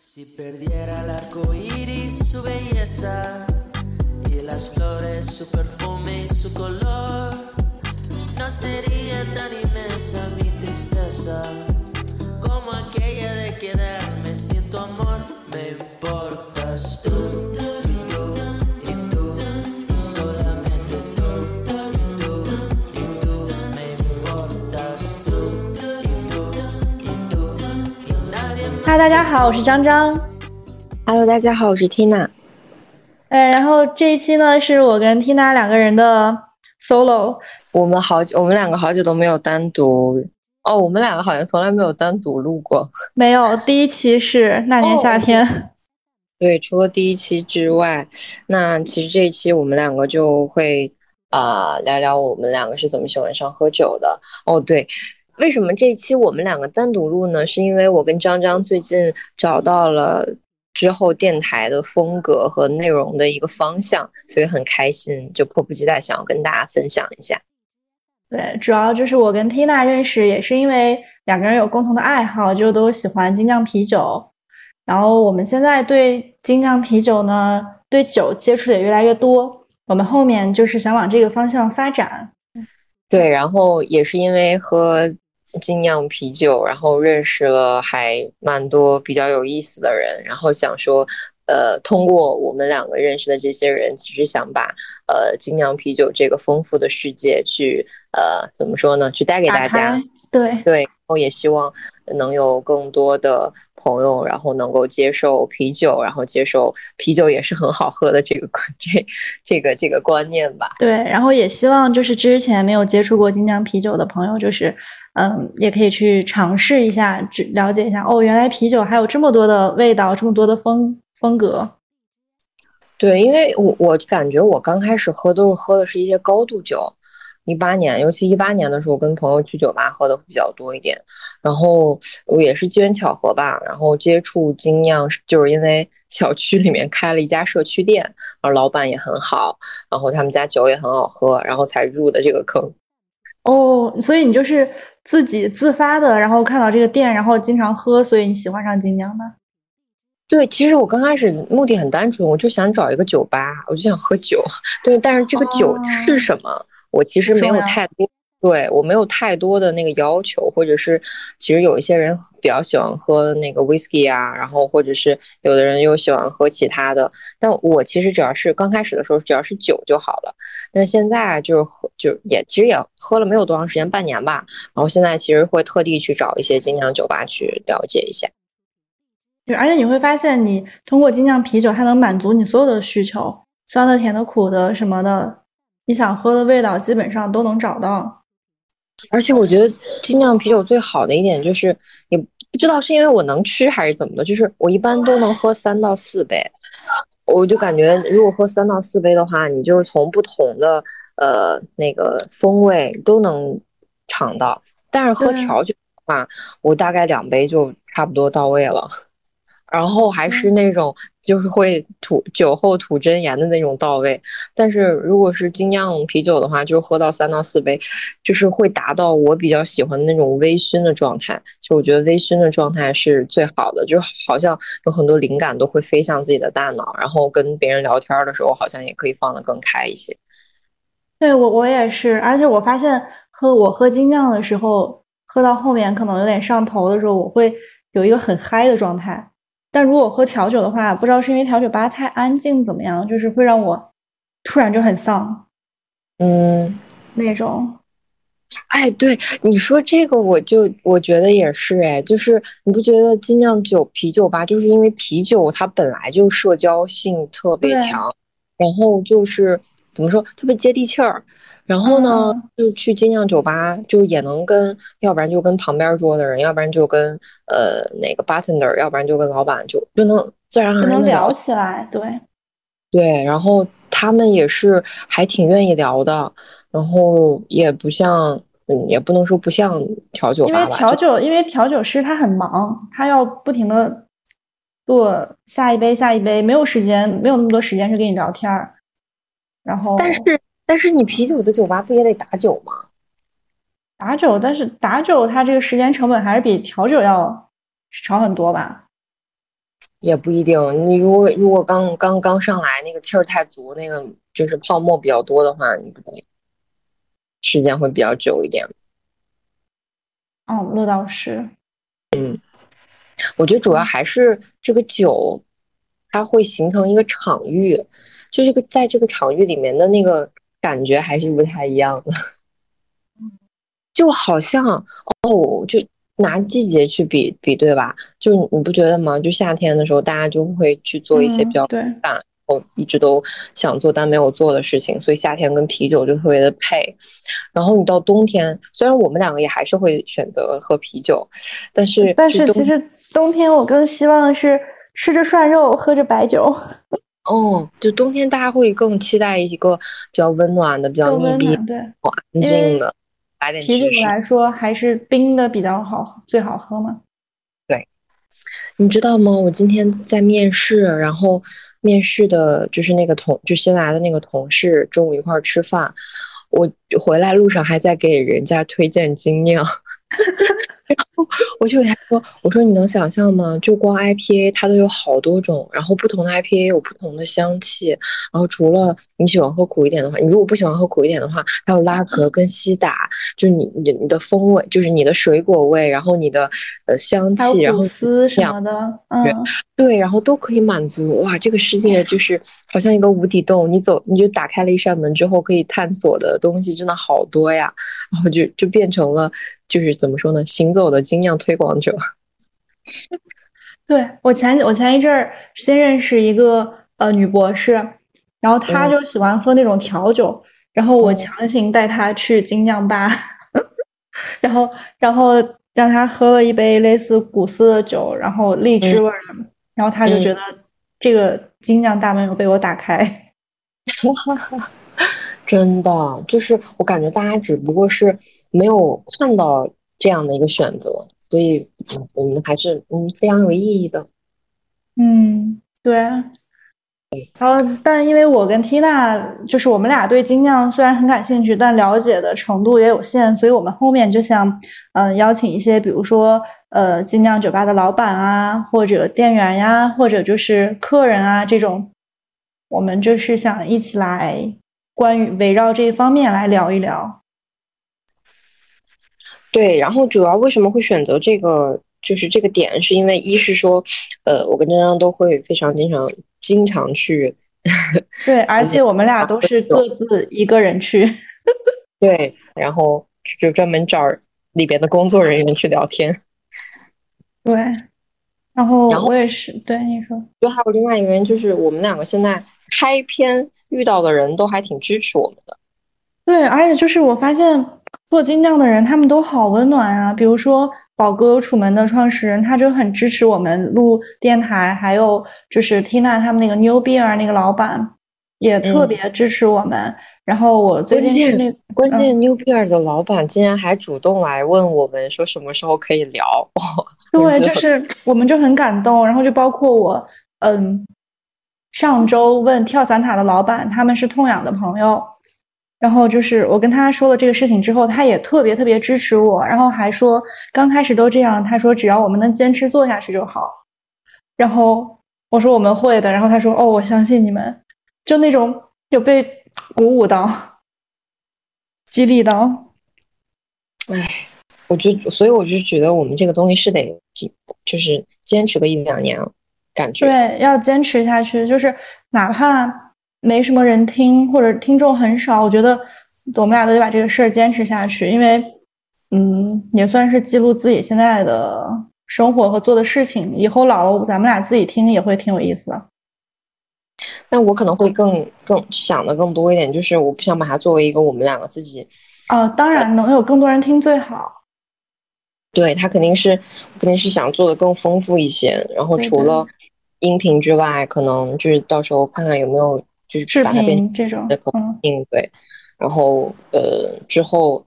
Si perdiera el arco iris, su belleza y las flores, su perfume y su color, no sería tan inmensa mi tristeza como aquella de quedarme sin tu amor. Me importas tú 嗨，大家好，我是张张。Hello，大家好，我是 Tina。哎，然后这一期呢是我跟 Tina 两个人的 solo。我们好久，我们两个好久都没有单独哦，我们两个好像从来没有单独录过。没有，第一期是那年夏天。对，除了第一期之外，那其实这一期我们两个就会啊、聊聊我们两个是怎么喜欢上喝酒的。哦，对，为什么这一期我们两个单独录呢？是因为我跟张张最近找到了之后电台的风格和内容的一个方向，所以很开心，就迫不及待想要跟大家分享一下。对，主要就是我跟 Tina 认识也是因为两个人有共同的爱好，就都喜欢精酿啤酒。然后我们现在对精酿啤酒呢，对酒接触的也越来越多。我们后面就是想往这个方向发展。对，然后也是因为喝精酿啤酒，然后认识了还蛮多比较有意思的人，然后想说，呃，通过我们两个认识的这些人，其实想把呃精酿啤酒这个丰富的世界去呃怎么说呢，去带给大家。，对，对，然后也希望能有更多的朋友，然后能够接受啤酒，然后接受啤酒也是很好喝的这个观 这这个这个观念吧。对，然后也希望就是之前没有接触过精酿啤酒的朋友，就是嗯，也可以去尝试一下，只了解一下哦，原来啤酒还有这么多的味道，这么多的风风格。对，因为我我感觉我刚开始喝都是喝的是一些高度酒，一八年，尤其一八年的时候，跟朋友去酒吧喝的比较多一点。然后我也是机缘巧合吧，然后接触精酿，就是因为小区里面开了一家社区店，然后老板也很好，然后他们家酒也很好喝，然后才入的这个坑。哦，所以你就是自己自发的，然后看到这个店，然后经常喝，所以你喜欢上精酿吗。对，其实我刚开始目的很单纯，我就想找一个酒吧，我就想喝酒。对，但是这个酒哦是什么，我其实没有太多，对我没有太多的那个要求，或者是其实有一些人比较喜欢喝那个 whisky 啊，然后或者是有的人又喜欢喝其他的，但我其实只要是刚开始的时候只要是酒就好了。但现在就是喝，就也其实也喝了没有多长时间，半年吧。然后现在其实会特地去找一些精酿酒吧去了解一下。对，而且你会发现，你通过精酿啤酒，它能满足你所有的需求，酸的、甜的、苦的什么的，你想喝的味道基本上都能找到。而且我觉得精酿啤酒最好的一点就是，也不知道是因为我能吃还是怎么的，就是我一般都能喝三到四杯，我就感觉如果喝三到四杯的话，你就是从不同的呃那个风味都能尝到。但是喝调酒的话，我大概两杯就差不多到位了。然后还是那种就是会吐酒后吐真言的那种到位，但是如果是精酿啤酒的话，就喝到三到四杯，就是会达到我比较喜欢的那种微醺的状态。就我觉得微醺的状态是最好的，就好像有很多灵感都会飞向自己的大脑，然后跟别人聊天的时候，好像也可以放得更开一些。对我我也是，而且我发现喝我喝精酿的时候，喝到后面可能有点上头的时候，我会有一个很嗨的状态。但如果喝调酒的话，不知道是因为调酒吧太安静怎么样，就是会让我突然就很丧嗯，那种。哎，对你说这个，我就我觉得也是哎，就是你不觉得精酿酒啤酒吧，就是因为啤酒它本来就社交性特别强，然后就是怎么说特别接地气儿，然后呢，嗯就去精酿酒吧，就也能跟，要不然就跟旁边桌的人，要不然就跟呃那个 bartender，要不然就跟老板，就就能自然而然能聊起来，对，对，然后他们也是还挺愿意聊的，然后也不像，嗯，也不能说不像调酒因为调酒，因为调酒师他很忙，他要不停的做下一杯下一杯，没有时间，没有那么多时间去跟你聊天儿。然后，但是但是你啤酒的酒吧不也得打酒吗？打酒，但是打酒它这个时间成本还是比调酒要少很多吧？也不一定。你如果如果刚刚刚上来那个气儿太足，那个就是泡沫比较多的话，你不得时间会比较久一点。哦，那倒是。嗯，我觉得主要还是这个酒，它会形成一个场域，就这个在这个场域里面的那个感觉还是不太一样的。就好像哦，就。拿季节去比比对吧？就你不觉得吗？就夏天的时候，大家就会去做一些比较大，我一直都想做但没有做的事情，所以夏天跟啤酒就特别的配。然后你到冬天，虽然我们两个也还是会选择喝啤酒，但是但是其实冬天我更希望是吃着涮肉，喝着白酒。哦，就冬天大家会更期待一个比较温暖的、比较密闭、对，安静的。啤酒来说，还是冰的比较好，最好喝嘛。对，你知道吗？我今天在面试，然后面试的就是那个同，就新来的那个同事，中午一块儿吃饭，我回来路上还在给人家推荐精酿。然后我就给他说：“我说你能想象吗？就光 IPA 它都有好多种，然后不同的 IPA 有不同的香气。然后除了你喜欢喝苦一点的话，你如果不喜欢喝苦一点的话，还有拉格跟西打，就是你你你的风味，就是你的水果味，然后你的呃香气，然后丝什么的，嗯，对，然后都可以满足。哇，这个世界就是好像一个无底洞，你走你就打开了一扇门之后，可以探索的东西真的好多呀。然后就就变成了。”就是怎么说呢？行走的精酿推广者。对我前我前一阵儿新认识一个呃女博士，然后她就喜欢喝那种调酒，然后我强行带她去精酿吧，然后然后让她喝了一杯类似古斯的酒，然后荔枝味的，然后她就觉得这个精酿大门有被我打开。真的，就是我感觉大家只不过是没有看到这样的一个选择，所以我们还是嗯非常有意义的。嗯，对。然后，但因为我跟缇娜，就是我们俩对精酿虽然很感兴趣，但了解的程度也有限，所以我们后面就想嗯邀请一些，比如说呃精酿酒吧的老板啊，或者店员呀，或者就是客人啊这种，我们就是想一起来。关于围绕这一方面来聊一聊，对，然后主要为什么会选择这个，就是这个点，是因为一是说，呃，我跟张张都会非常经常经常去，对，而且我们俩都是各自一个人去，对，然后就专门找里边的工作人员去聊天，对，然后我也是，对你说，就还有另外一个原因，就是我们两个现在开篇。遇到的人都还挺支持我们的，对，而且就是我发现做金匠的人，他们都好温暖啊。比如说宝哥楚门的创始人，他就很支持我们录电台，还有就是 Tina 他们那个 New Beer 那个老板也特别支持我们。然后我最近去那关键 New Beer 的老板竟然还主动来问我们说什么时候可以聊，对，就是我们就很感动。然后就包括我，嗯。上周问跳伞塔的老板，他们是痛痒的朋友，然后就是我跟他说了这个事情之后，他也特别特别支持我，然后还说刚开始都这样，他说只要我们能坚持做下去就好。然后我说我们会的，然后他说哦，我相信你们，就那种有被鼓舞到、激励到。哎，我就所以我就觉得我们这个东西是得就是坚持个一两年。感觉对，要坚持下去，就是哪怕没什么人听，或者听众很少，我觉得我们俩都得把这个事儿坚持下去，因为，嗯，也算是记录自己现在的生活和做的事情。以后老了，咱们俩自己听也会挺有意思的。那我可能会更更想的更多一点，就是我不想把它作为一个我们两个自己。哦，当然能有更多人听最好。对他肯定是肯定是想做的更丰富一些，然后除了。音频之外，可能就是到时候看看有没有就是把它变成这种嗯对，然后呃之后，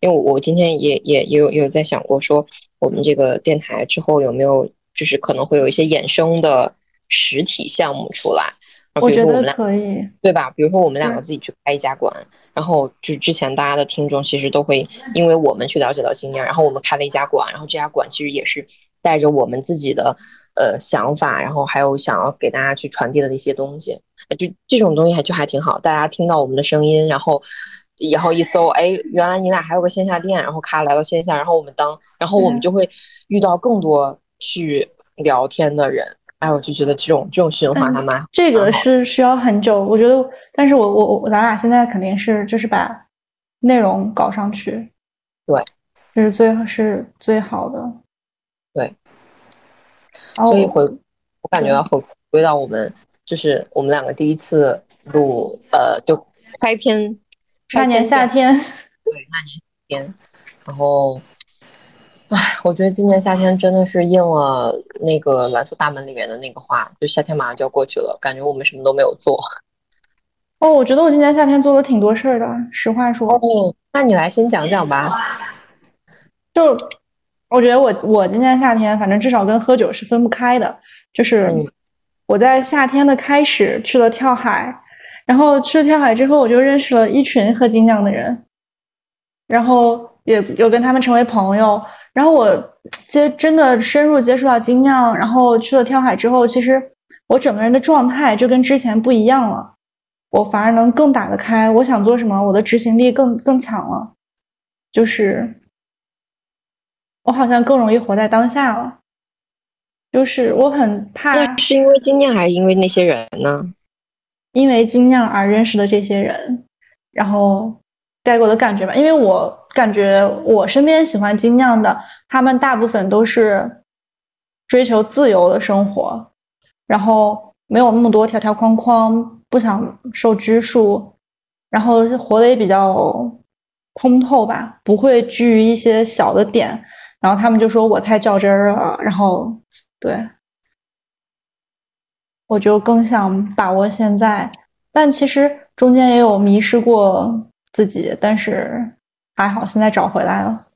因为我今天也也也有也有在想过说，我们这个电台之后有没有就是可能会有一些衍生的实体项目出来，我觉得可以，对吧？比如说我们两个自己去开一家馆，然后就之前大家的听众其实都会因为我们去了解到经验，然后我们开了一家馆，然后这家馆其实也是带着我们自己的。呃想法，然后还有想要给大家去传递的一些东西，就这种东西还就还挺好，大家听到我们的声音，然后以后一搜，哎，原来你俩还有个线下店，然后咔来到线下，然后我们当，然后我们就会遇到更多去聊天的人。哎，我就觉得这种这种循环还蛮这个是需要很久，我觉得，但是我我我咱俩现在肯定是就是把内容搞上去，对，这是最是最好的，对。所以回，我感觉要回归到我们就是我们两个第一次录，呃，就开篇那年夏天，对，那年夏天，然后。唉，我觉得今年夏天真的是应了那个蓝色大门里面的那个话，就夏天马上就要过去了，感觉我们什么都没有做。哦，我觉得我今年夏天做了挺多事儿的，实话说。哦，那你来先讲讲吧。就我觉得我我今年夏天，反正至少跟喝酒是分不开的。就是我在夏天的开始去了跳海，然后去了跳海之后，我就认识了一群喝精酿的人，然后也有跟他们成为朋友。然后我接真的深入接触到精酿，然后去了跳海之后，其实我整个人的状态就跟之前不一样了，我反而能更打得开，我想做什么，我的执行力更更强了，就是我好像更容易活在当下了，就是我很怕。那是因为精酿还是因为那些人呢？因为精酿而认识的这些人，然后带给我的感觉吧，因为我。感觉我身边喜欢精酿的，他们大部分都是追求自由的生活，然后没有那么多条条框框，不想受拘束，然后活得也比较通透吧，不会拘于一些小的点。然后他们就说我太较真儿了，然后对，我就更想把握现在，但其实中间也有迷失过自己，但是。还好，现在找回来了。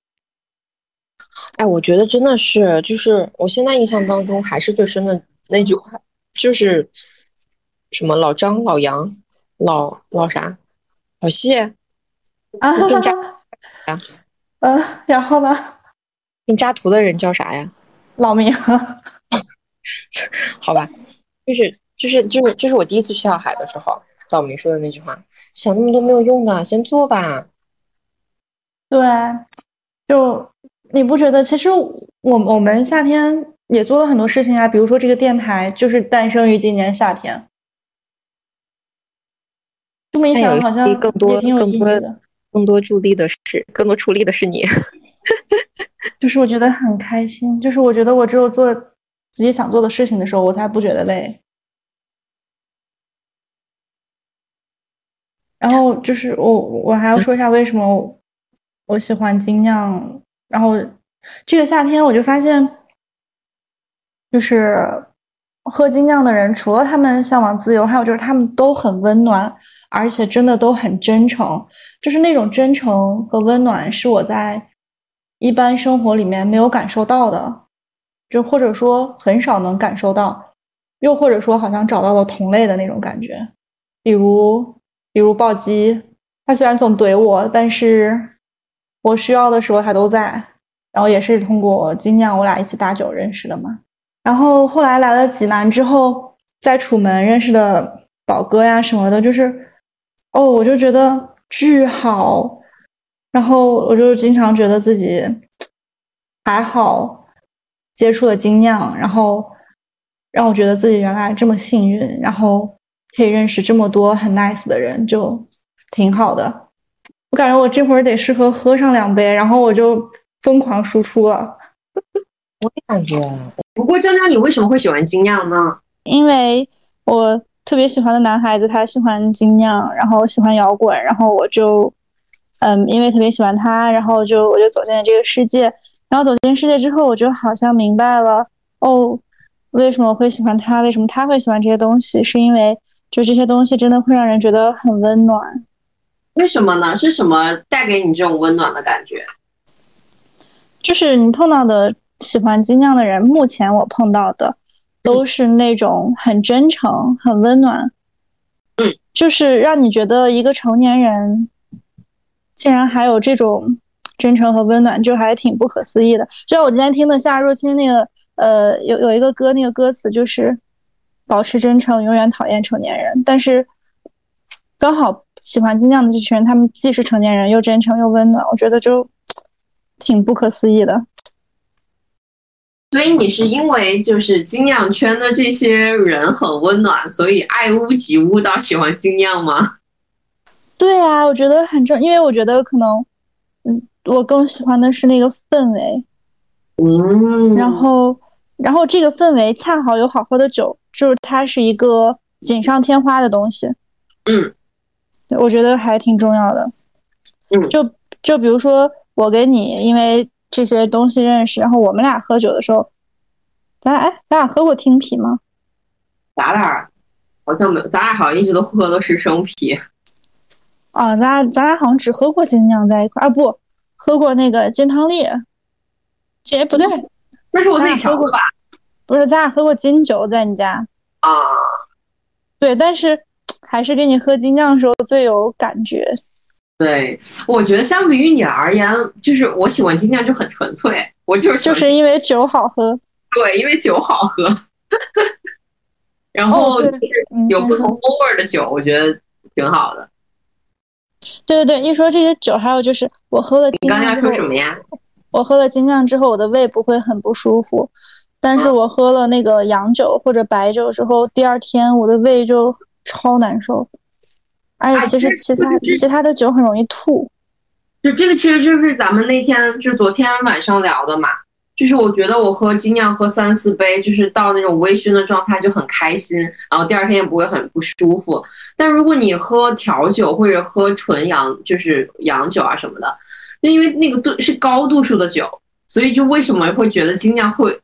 哎，我觉得真的是，就是我现在印象当中还是最深的那句话，就是什么老张、老杨、老老啥、老谢 啊，给你扎啊，嗯，然后呢？给你扎图的人叫啥呀？老明。好吧，就是就是就是就是我第一次去跳海的时候，老明说的那句话：想那么多没有用的，先做吧。对，就你不觉得？其实我我们夏天也做了很多事情啊，比如说这个电台就是诞生于今年夏天。这么一想，好像更多挺有意义的。更多助力的是，更多出力的是你。就是我觉得很开心，就是我觉得我只有做自己想做的事情的时候，我才不觉得累。然后就是我我还要说一下为什么。我喜欢精酿，然后这个夏天我就发现，就是喝精酿的人，除了他们向往自由，还有就是他们都很温暖，而且真的都很真诚。就是那种真诚和温暖，是我在一般生活里面没有感受到的，就或者说很少能感受到，又或者说好像找到了同类的那种感觉。比如，比如暴击，他虽然总怼我，但是。我需要的时候他都在，然后也是通过精酿我俩一起打酒认识的嘛。然后后来来了济南之后，在楚门认识的宝哥呀什么的，就是哦，我就觉得巨好。然后我就经常觉得自己还好接触了精酿，然后让我觉得自己原来这么幸运，然后可以认识这么多很 nice 的人，就挺好的。我感觉我这会儿得适合喝上两杯，然后我就疯狂输出了。我也感觉。不过张张，你为什么会喜欢精酿呢？因为我特别喜欢的男孩子他喜欢精酿，然后喜欢摇滚，然后我就，嗯，因为特别喜欢他，然后就我就走进了这个世界。然后走进世界之后，我就好像明白了，哦，为什么我会喜欢他？为什么他会喜欢这些东西？是因为就这些东西真的会让人觉得很温暖。为什么呢？是什么带给你这种温暖的感觉？就是你碰到的喜欢精酿的人，目前我碰到的都是那种很真诚、很温暖。嗯，就是让你觉得一个成年人竟然还有这种真诚和温暖，就还挺不可思议的。就像我今天听的夏若清那个呃，有有一个歌，那个歌词就是保持真诚，永远讨厌成年人。但是刚好喜欢金匠的这群人，他们既是成年人，又真诚又温暖，我觉得就挺不可思议的。所以你是因为就是精酿圈的这些人很温暖，所以爱屋及乌到喜欢精酿吗？对啊，我觉得很正，因为我觉得可能，嗯，我更喜欢的是那个氛围，嗯，然后，然后这个氛围恰好有好喝的酒，就是它是一个锦上添花的东西，嗯，我觉得还挺重要的，嗯就就比如说我跟你因为这些东西认识，然后我们俩喝酒的时候，咱俩哎，咱俩喝过听啤吗？咱俩好像没有，咱俩好像一直都喝的是生啤。啊，咱俩咱俩好像只喝过精酿在一块儿啊，不，喝过那个金汤力，姐不对，那是我自己喝过吧？不是，咱俩喝过金酒在你家，啊，对，但是还是跟你喝金酿的时候最有感觉。对，我觉得相比于你而言，就是我喜欢金酿就很纯粹，我就是就是因为酒好喝。对，因为酒好喝，然哦，后有不同风味儿的酒，我觉得挺好的。对对对，一说这些酒，还有就是我喝了你精刚说什么呀？我喝了金酿之后，我的胃不会很不舒服，但是嗯我喝了那个洋酒或者白酒之后，第二天我的胃就超难受，而啊且其实其他这其他的酒很容易吐。就这个其实就是咱们那天就昨天晚上聊的嘛，就是我觉得我喝精酿喝三四杯，就是到那种微醺的状态就很开心，然后第二天也不会很不舒服。但如果你喝调酒或者喝纯洋，就是洋酒啊什么的，就因为那个度是高度数的酒，所以就为什么会觉得精酿会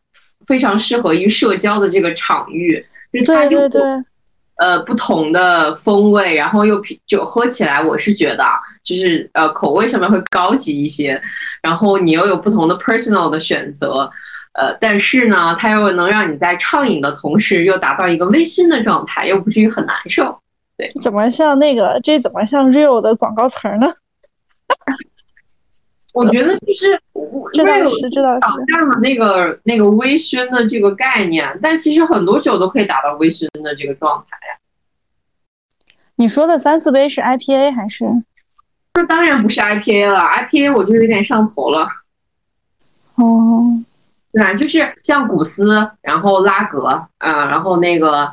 非常适合于社交的这个场域，就是它有对对对，呃不同的风味，然后又啤酒喝起来，我是觉得啊，就是呃口味上面会高级一些，然后你又有不同的 personal 的选择，呃，但是呢，它又能让你在畅饮的同时又达到一个微醺的状态，又不至于很难受。对怎么像那个这怎么像 real 的广告词儿呢？我觉得就是我这倒 real 是，这倒导是。向了那个那个微醺的这个概念，但其实很多酒都可以达到微醺的这个状态呀。你说的三四杯是 IPA 还是？那当然不是 IPA 了，IPA 我就有点上头了。哦，对吧？就是像古斯，然后拉格，啊、然后那个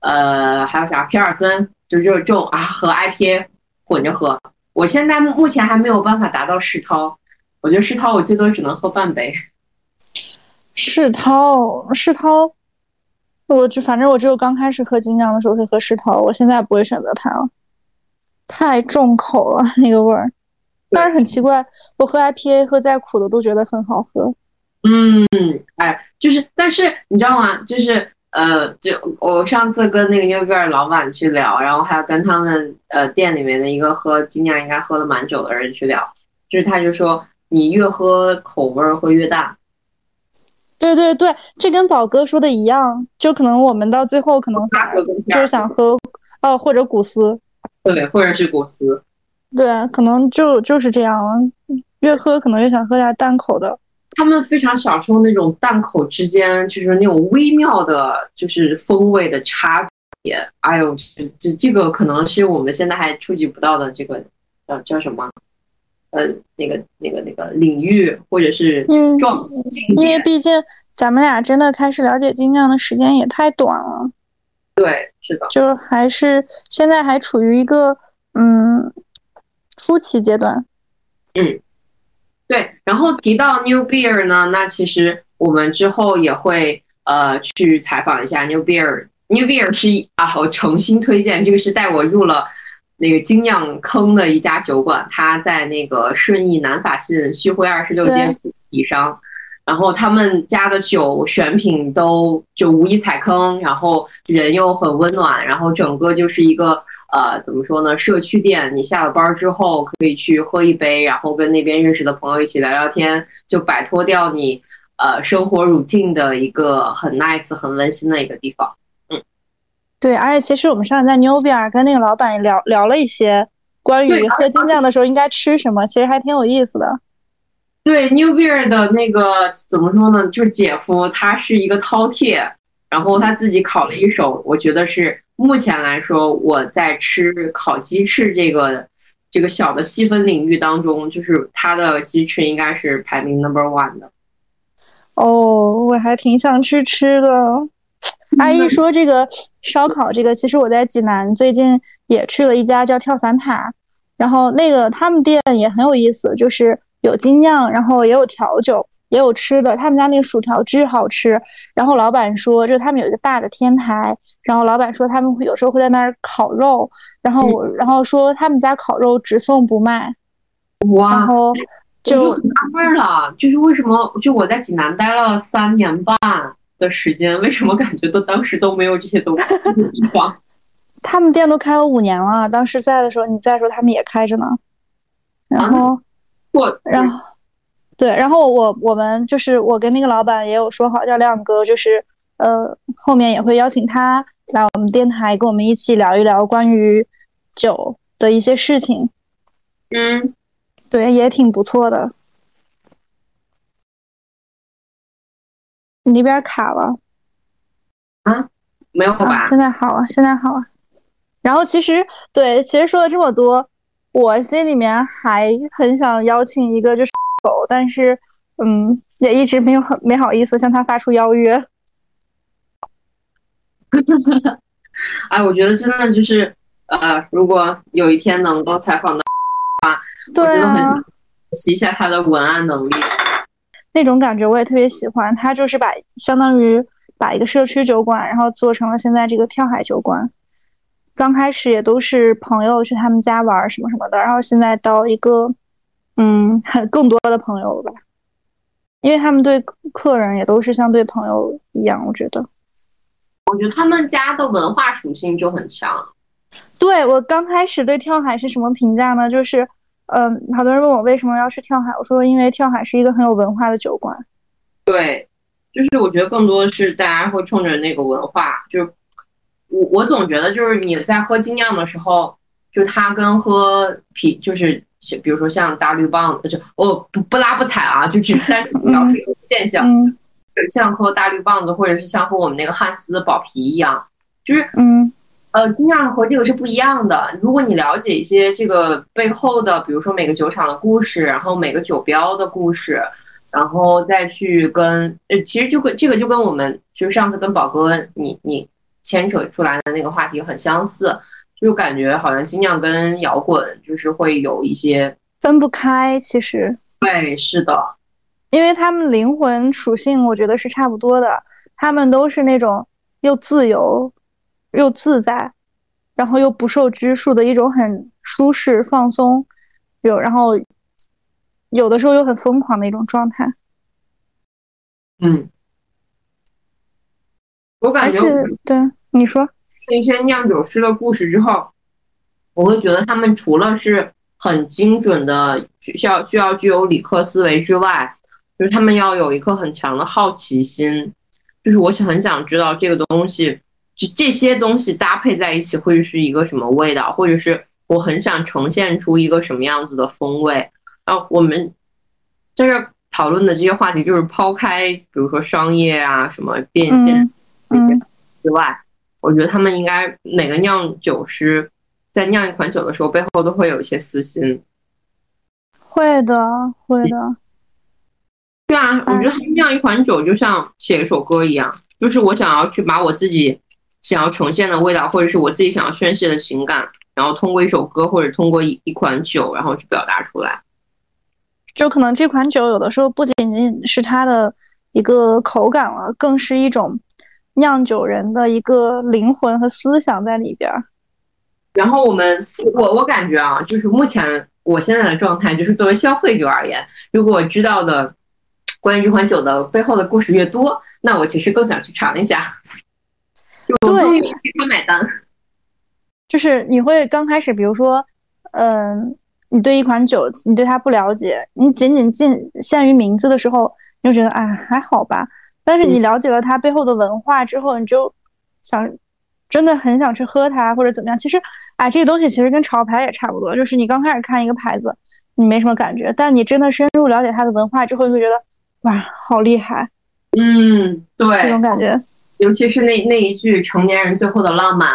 呃，还有啥皮尔森，就是这种啊，和 IPA 混着喝。我现在目目前还没有办法达到世涛，我觉得世涛我最多只能喝半杯。世涛，世涛，我就反正我只有刚开始喝精酿的时候是喝世涛，我现在不会选择它了，太重口了那个味儿。但是很奇怪，我喝 IPA 喝再苦的都觉得很好喝。嗯，哎，就是，但是你知道吗？就是呃，就我上次跟那个牛逼尔老板去聊，然后还有跟他们呃店里面的一个喝今年应该喝了蛮久的人去聊，就是他就说你越喝口味儿会越大。对对对，这跟宝哥说的一样，就可能我们到最后可能就是想喝，呃，或者古斯，对，或者是古斯。对，可能就就是这样了。越喝可能越想喝点淡口的。他们非常享受那种档口之间就是那种微妙的，就是风味的差别。哎呦，这这这个可能是我们现在还触及不到的这个叫叫什么？呃，那个那个那个领域或者是嗯状境界。因为毕竟咱们俩真的开始了解精酿的时间也太短了，对，是的，就还是现在还处于一个嗯初期阶段。对。然后提到 New Beer 呢，那其实我们之后也会呃去采访一下 New Beer。New Beer 是一啊，我诚心推荐，这个是带我入了那个精酿坑的一家酒馆，它在那个顺义南法信旭辉二十六街对以上。然后他们家的酒选品都就无一踩坑，然后人又很温暖，然后整个就是一个呃怎么说呢，社区店。你下了班之后可以去喝一杯，然后跟那边认识的朋友一起聊聊天，就摆脱掉你呃生活 routine 的一个很 nice、很温馨的一个地方。嗯对，而且其实我们上次在牛比尔跟那个老板聊聊了一些关于喝精酿的时候应该吃什么，其实还挺有意思的。对 New Beer 的那个怎么说呢？就是姐夫，他是一个饕餮，然后他自己烤了一手，我觉得是目前来说我在吃烤鸡翅这个这个小的细分领域当中，就是它的鸡翅应该是排名 number one 的。哦，我还挺想去吃的。阿姨说这个烧烤，这个其实我在济南最近也去了一家叫跳伞塔，然后那个他们店也很有意思，就是有精酿，然后也有调酒，也有吃的。他们家那个薯条巨好吃。然后老板说，就是他们有一个大的天台，然后老板说他们会有时候会在那儿烤肉，然后我然后说他们家烤肉只送不卖。哇，然后就很纳闷了，就是为什么就我在济南待了三年半的时间，为什么感觉都当时都没有这些东西这些地方？他们店都开了五年了，当时在的时候，你在的时候他们也开着呢。然后，我然后，对，然后我我们就是我跟那个老板也有说好，叫亮哥，就是呃后面也会邀请他来我们电台跟我们一起聊一聊关于酒的一些事情。嗯，对，也挺不错的。你那边卡了。啊没有吧啊，？现在好了，现在好了。然后其实对，其实说了这么多，我心里面还很想邀请一个就是狗，但是嗯，也一直没有很没好意思向他发出邀约。哎，我觉得真的就是呃，如果有一天能够采访到，我对啊真的很想，习一下他的文案能力。那种感觉我也特别喜欢。他就是把相当于把一个社区酒馆，然后做成了现在这个跳海酒馆。刚开始也都是朋友去他们家玩什么什么的，然后现在到一个嗯，很更多的朋友了吧。因为他们对客人也都是像对朋友一样，我觉得。我觉得他们家的文化属性就很强。对我刚开始对跳海是什么评价呢？就是，嗯、好多人问我为什么要去跳海，我说因为跳海是一个很有文化的酒馆。对，就是我觉得更多的是大家会冲着那个文化，就是我我总觉得就是你在喝精酿的时候，就它跟喝啤就是比如说像大绿棒子，就我不不拉不踩啊，就只是单纯描述一个现象，嗯像喝大绿棒子，或者是像喝我们那个汉斯宝啤一样，就是嗯呃，精酿和这个是不一样的。如果你了解一些这个背后的，比如说每个酒厂的故事，然后每个酒标的故事，然后再去跟呃，其实就跟这个就跟我们就是上次跟宝哥你你牵扯出来的那个话题很相似，就感觉好像金酿跟摇滚就是会有一些分不开，其实。对，是的，因为他们灵魂属性，我觉得是差不多的。他们都是那种又自由又自在，然后又不受拘束的一种很舒适、放松，有然后有的时候又很疯狂的一种状态。嗯，我感觉我对你说，那些酿酒师的故事之后，我会觉得他们除了是很精准的需要需要具有理科思维之外，就是他们要有一颗很强的好奇心，就是我想很想知道这个东西，就这些东西搭配在一起会是一个什么味道，或者是我很想呈现出一个什么样子的风味。然后我们在这儿讨论的这些话题，就是抛开比如说商业啊什么变现。嗯嗯之外，我觉得他们应该每个酿酒师在酿一款酒的时候，背后都会有一些私心。会的，会的，对啊，我觉得他们酿一款酒就像写一首歌一样，就是我想要去把我自己想要呈现的味道，或者是我自己想要宣泄的情感，然后通过一首歌或者通过一一款酒，然后去表达出来。就可能这款酒有的时候不仅仅是它的一个口感了，更是一种酿酒人的一个灵魂和思想在里边儿。然后我们，我我感觉啊，就是目前我现在的状态，就是作为消费者而言，如果我知道的关于这款酒的背后的故事越多，那我其实更想去尝一下，对更愿意给他买单。就是你会刚开始，比如说，嗯、你对一款酒，你对它不了解，你仅仅仅限于名字的时候，你就觉得哎还好吧。但是你了解了它背后的文化之后，你就想真的很想去喝它或者怎么样。其实，哎，这个东西其实跟潮牌也差不多，就是你刚开始看一个牌子，你没什么感觉，但你真的深入了解它的文化之后，你会觉得哇，好厉害，嗯，对，这种感觉。尤其是那那一句“成年人最后的浪漫”。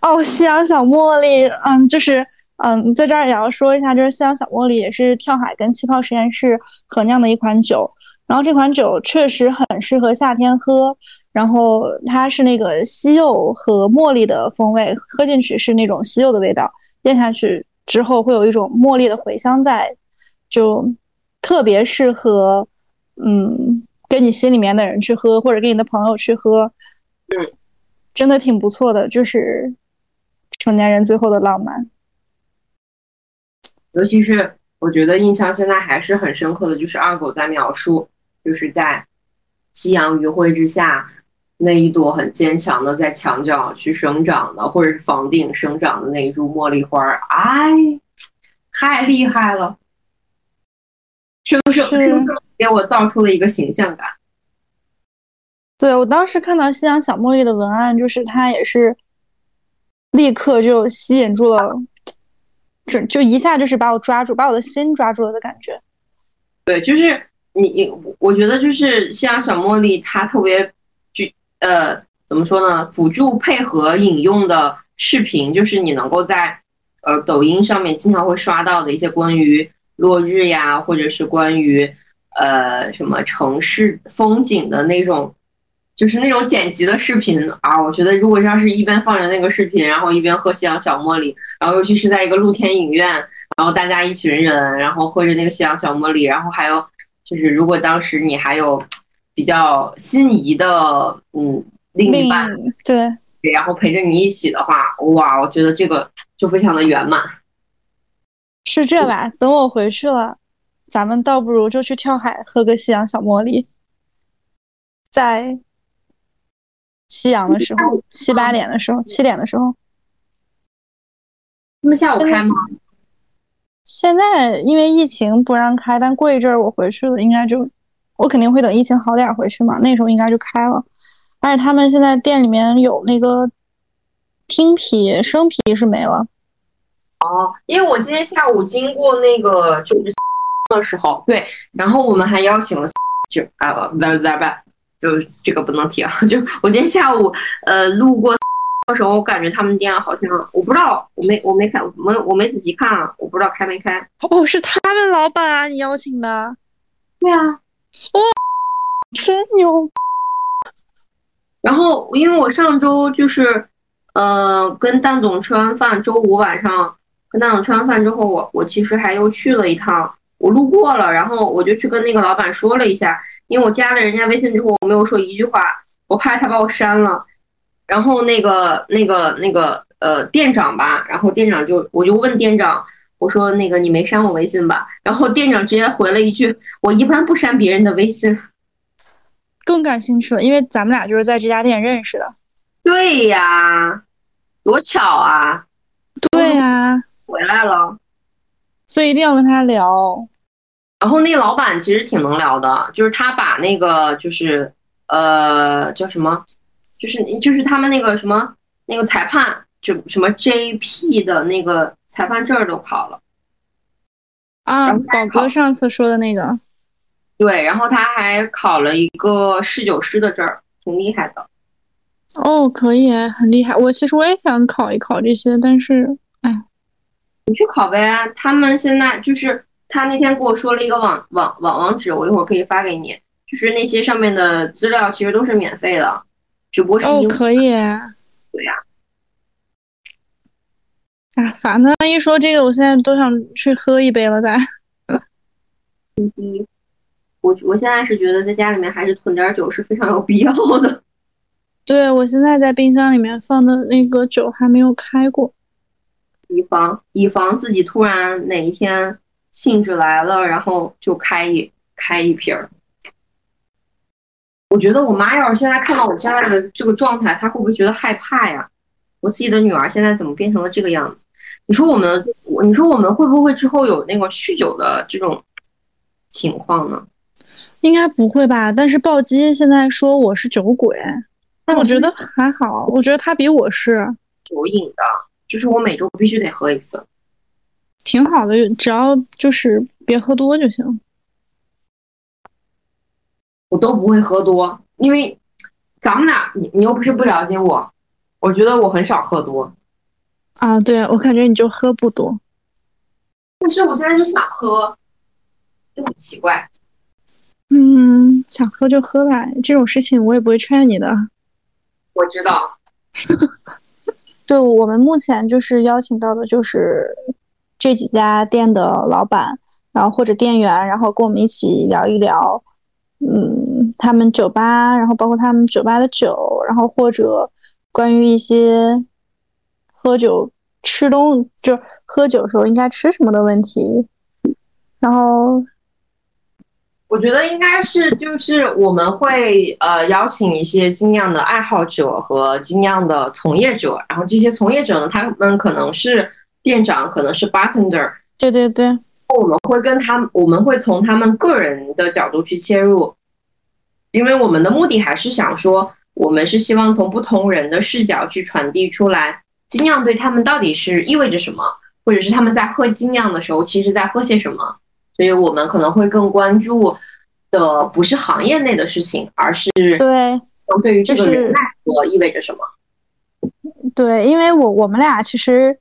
哦，夕阳小茉莉，嗯，就是嗯，在这儿也要说一下，就是夕阳小茉莉也是跳海跟气泡实验室合酿的一款酒，然后这款酒确实很适合夏天喝，然后它是那个西柚和茉莉的风味，喝进去是那种西柚的味道，咽下去之后会有一种茉莉的回香在，就特别适合，嗯。跟你心里面的人去喝，或者跟你的朋友去喝，嗯，真的挺不错的，就是成年人最后的浪漫。尤其是我觉得印象现在还是很深刻的，就是二狗在描述，就是在夕阳余晖之下，那一朵很坚强的在墙角去生长的，或者是房顶生长的那一株茉莉花，哎，太厉害了，是不是？给我造出了一个形象感。对我当时看到夕阳小茉莉的文案，就是它也是立刻就吸引住了，就就一下就是把我抓住，把我的心抓住了的感觉。对，就是你你，我觉得就是夕阳小茉莉，它特别就呃怎么说呢？辅助配合引用的视频，就是你能够在呃抖音上面经常会刷到的一些关于落日呀，或者是关于。呃，什么城市风景的那种，就是那种剪辑的视频啊！我觉得，如果要是一边放着那个视频，然后一边喝夕阳小茉莉，然后尤其是在一个露天影院，然后大家一群人，然后喝着那个夕阳小茉莉，然后还有就是，如果当时你还有比较心仪的嗯另一半，对，然后陪着你一起的话，哇，我觉得这个就非常的圆满。是这吧？等我回去了。咱们倒不如就去跳海，喝个夕阳小茉莉，在夕阳的时候，七八点的时候，七点的时候。他们下午开吗？现在因为疫情不让开，但过一阵儿我回去了，应该就我肯定会等疫情好点回去嘛，那时候应该就开了。而且他们现在店里面有那个听皮，生皮是没了。哦，因为我今天下午经过那个就是。的时候，对，然后我们还邀请了，就啊不不不，就这个不能提啊。就我今天下午呃路过的时候，我感觉他们店好像我不知道，我没我没看，我没我没仔细看啊，我不知道开没开。哦，是他们老板啊，你邀请的？对啊，哇，真牛！然后因为我上周就是呃跟蛋总吃完饭，周五晚上跟蛋总吃完饭之后，我我其实还又去了一趟。我路过了，然后我就去跟那个老板说了一下，因为我加了人家微信之后，我没有说一句话，我怕他把我删了。然后那个、那个、那个呃店长吧，然后店长就我就问店长，我说那个你没删我微信吧？然后店长直接回了一句，我一般不删别人的微信。更感兴趣了，因为咱们俩就是在这家店认识的。对呀，多巧啊！对呀，回来了。所以一定要跟他聊，然后那老板其实挺能聊的，就是他把那个就是呃叫什么，就是就是他们那个什么那个裁判就什么 JP 的那个裁判证都考了啊，宝哥上次说的那个，对，然后他还考了一个侍酒师的证儿，挺厉害的。哦，可以，很厉害。我其实我也想考一考这些，但是。哎你去考呗，他们现在就是他那天跟我说了一个网网网网址，我一会儿可以发给你。就是那些上面的资料其实都是免费的，只不过是哦可以，对呀。啊，反正一说这个，我现在都想去喝一杯了，再。嗯，我我现在是觉得在家里面还是囤点酒是非常有必要的。对，我现在在冰箱里面放的那个酒还没有开过。以防以防自己突然哪一天兴致来了，然后就开一开一瓶儿。我觉得我妈要是现在看到我现在的这个状态，她会不会觉得害怕呀？我自己的女儿现在怎么变成了这个样子？你说我们，你说我们会不会之后有那个酗酒的这种情况呢？应该不会吧？但是暴击现在说我是酒鬼，但我觉得还好，我觉得他比我是酒瘾的。就是我每周必须得喝一次，挺好的，只要就是别喝多就行。我都不会喝多，因为咱们俩，你你又不是不了解我，我觉得我很少喝多。啊，对，我感觉你就喝不多。但是我现在就想喝，就很奇怪。嗯，想喝就喝吧，这种事情我也不会劝你的。我知道。对我们目前就是邀请到的，就是这几家店的老板，然后或者店员，然后跟我们一起聊一聊，嗯，他们酒吧，然后包括他们酒吧的酒，然后或者关于一些喝酒、吃东，就喝酒时候应该吃什么的问题，然后。我觉得应该是，就是我们会呃邀请一些精酿的爱好者和精酿的从业者，然后这些从业者呢，他们可能是店长，可能是 bartender，对对对，我们会跟他们，我们会从他们个人的角度去切入，因为我们的目的还是想说，我们是希望从不同人的视角去传递出来精酿对他们到底是意味着什么，或者是他们在喝精酿的时候，其实在喝些什么。所以我们可能会更关注的不是行业内的事情，而是对对于这个人来说意味着什么。对，因为我我们俩其实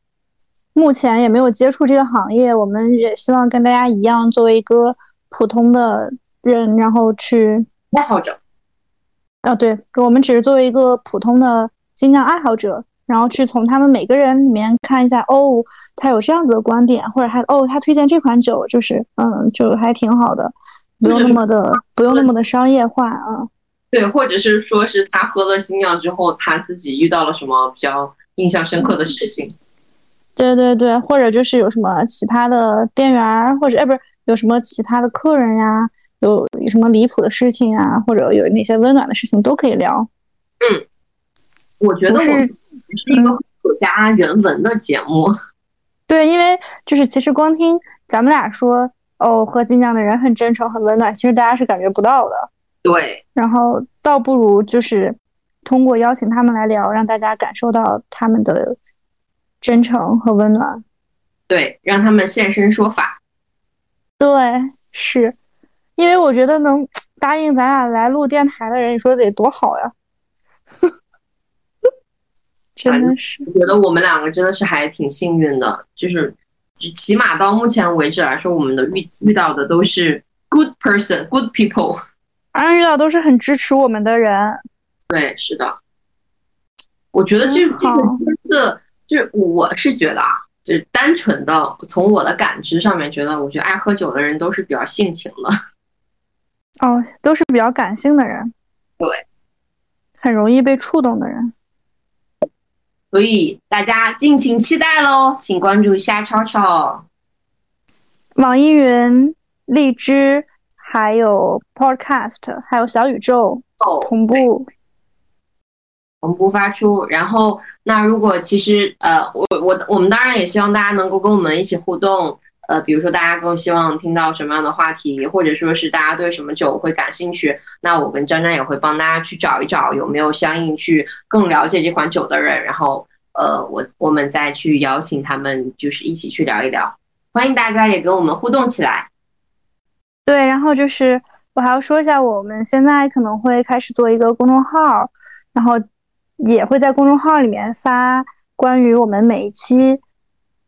目前也没有接触这个行业，我们也希望跟大家一样，作为一个普通的人，然后去爱好者。啊，对，我们只是作为一个普通的精酿爱好者。然后去从他们每个人里面看一下，哦，他有这样子的观点，或者还哦，他推荐这款酒，就是嗯，就还挺好的，不用那么的，不用那么的商业化啊。对，或者是说是他喝了精酿之后，他自己遇到了什么比较印象深刻的事情。对对对，或者就是有什么奇葩的店员，或者哎，不是有什么奇葩的客人呀，有有什么离谱的事情啊，或者有那些温暖的事情都可以聊。嗯，我觉得是。是一个有加人文的节目，对，因为就是其实光听咱们俩说哦，喝精酿的人很真诚、很温暖，其实大家是感觉不到的。对，然后倒不如就是通过邀请他们来聊，让大家感受到他们的真诚和温暖。对，让他们现身说法。对，是因为我觉得能答应咱俩来录电台的人，你说得多好呀。真的是，我觉得我们两个真的是还挺幸运的，就是起码到目前为止来说，我们的遇遇到的都是 good person，good people，反正遇到都是很支持我们的人。对，是的。我觉得这这个圈子，就是我是觉得啊，就是单纯的从我的感知上面觉得，我觉得爱喝酒的人都是比较性情的。哦，都是比较感性的人。对，很容易被触动的人。所以大家敬请期待喽，请关注虾超超，网易云、荔枝，还有 Podcast，还有小宇宙同步同步发出。然后，那如果其实呃，我我我们当然也希望大家能够跟我们一起互动。呃，比如说大家更希望听到什么样的话题，或者说是大家对什么酒会感兴趣，那我跟张张也会帮大家去找一找有没有相应去更了解这款酒的人，然后呃，我我们再去邀请他们，就是一起去聊一聊。欢迎大家也跟我们互动起来。对，然后就是我还要说一下，我们现在可能会开始做一个公众号，然后也会在公众号里面发关于我们每一期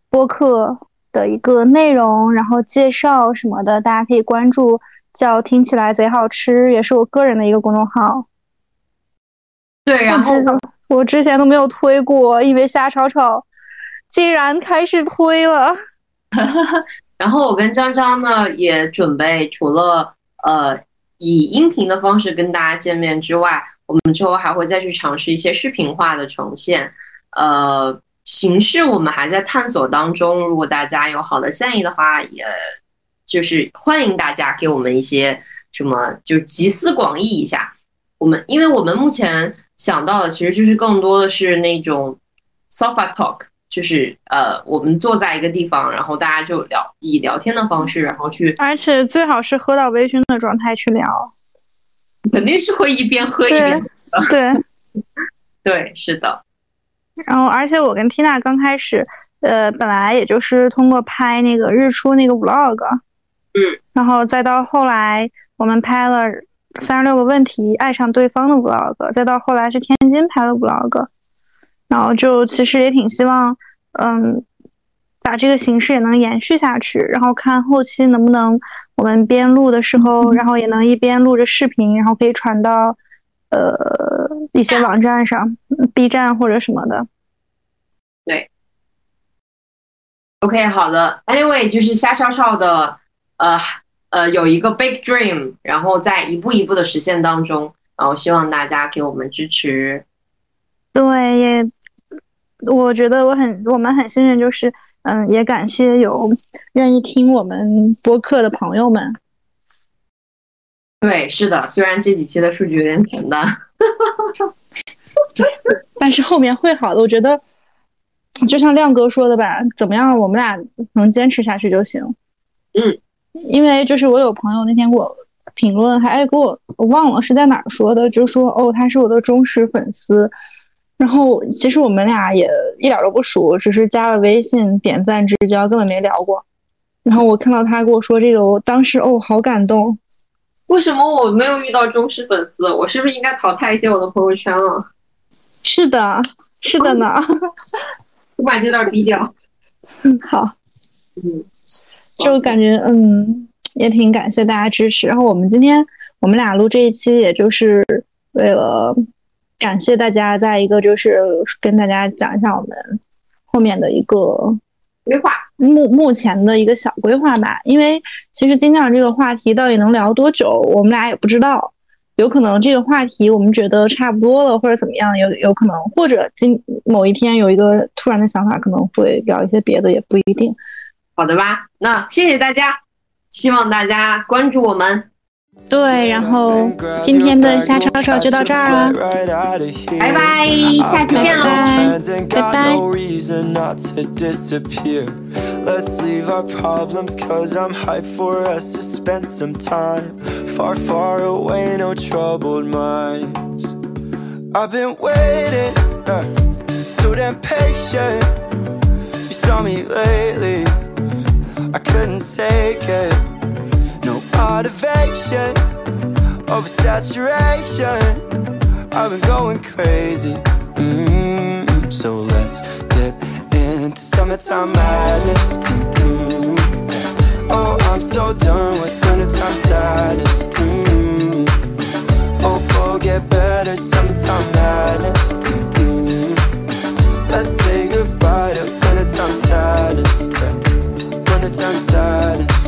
播客。的一个内容，然后介绍什么的，大家可以关注，叫听起来贼好吃，也是我个人的一个公众号。对，然后我之前都没有推过，因为瞎吵吵竟然开始推了。然后我跟张张呢也准备，除了呃以音频的方式跟大家见面之外，我们之后还会再去尝试一些视频化的呈现，呃。形式我们还在探索当中，如果大家有好的建议的话，也就是欢迎大家给我们一些什么，就集思广益一下。我们因为我们目前想到的其实就是更多的是那种 sofa talk，就是呃，我们坐在一个地方，然后大家就聊以聊天的方式，然后去，而且最好是喝到微醺的状态去聊，肯定是会一边喝一边对 对，是的。然后，而且我跟缇娜刚开始呃，本来也就是通过拍那个日出那个 vlog，嗯，然后再到后来我们拍了三十六个问题爱上对方的 vlog，再到后来是天津拍的 vlog，然后就其实也挺希望，嗯，把这个形式也能延续下去，然后看后期能不能我们边录的时候，然后也能一边录着视频，然后可以传到呃一些网站上，B 站或者什么的。对 OK，好的。Anyway，就是虾少少的，呃呃，有一个 big dream，然后在一步一步的实现当中，然后希望大家给我们支持。对，也我觉得我很我们很幸运，就是嗯，也感谢有愿意听我们播客的朋友们。对，是的，虽然这几期的数据有点惨淡，但是后面会好的。我觉得，就像亮哥说的吧，怎么样，我们俩能坚持下去就行。嗯，因为就是我有朋友那天给我评论，还给我我忘了是在哪儿说的，就说哦，他是我的忠实粉丝。然后其实我们俩也一点都不熟，只是加了微信，点赞之交，根本没聊过。然后我看到他跟我说这个，我当时哦，好感动。为什么我没有遇到忠实粉丝？我是不是应该淘汰一些我的朋友圈了？是的，是的呢。我把这段逼掉。嗯，好。嗯，就感觉嗯，也挺感谢大家支持。然后我们今天我们俩录这一期，也就是为了感谢大家，在一个就是跟大家讲一下我们后面的一个规划。目目前的一个小规划吧，因为其实金匠这个话题到底能聊多久，我们俩也不知道。有可能这个话题我们觉得差不多了，或者怎么样，有有可能，或者今某一天有一个突然的想法，可能会聊一些别的，也不一定。好的吧，那谢谢大家，希望大家关注我们。对，然后今天的虾超超就到这儿了，拜拜，下期见喽，拜拜。 Let's leave our problems, cause I'm hyped for us to spend some time. Far, far away, no troubled minds. I've been waiting, uh, so damn patient. You saw me lately, I couldn't take it. Motivation, oversaturation. I've been going crazy. Mm-hmm. So let's dip into summertime madness. Mm-hmm. Oh, I'm so done with wintertime sadness. Mm-hmm. Oh, we'll get better summertime madness. Mm-hmm. Let's say goodbye to wintertime sadness. Wintertime sadness.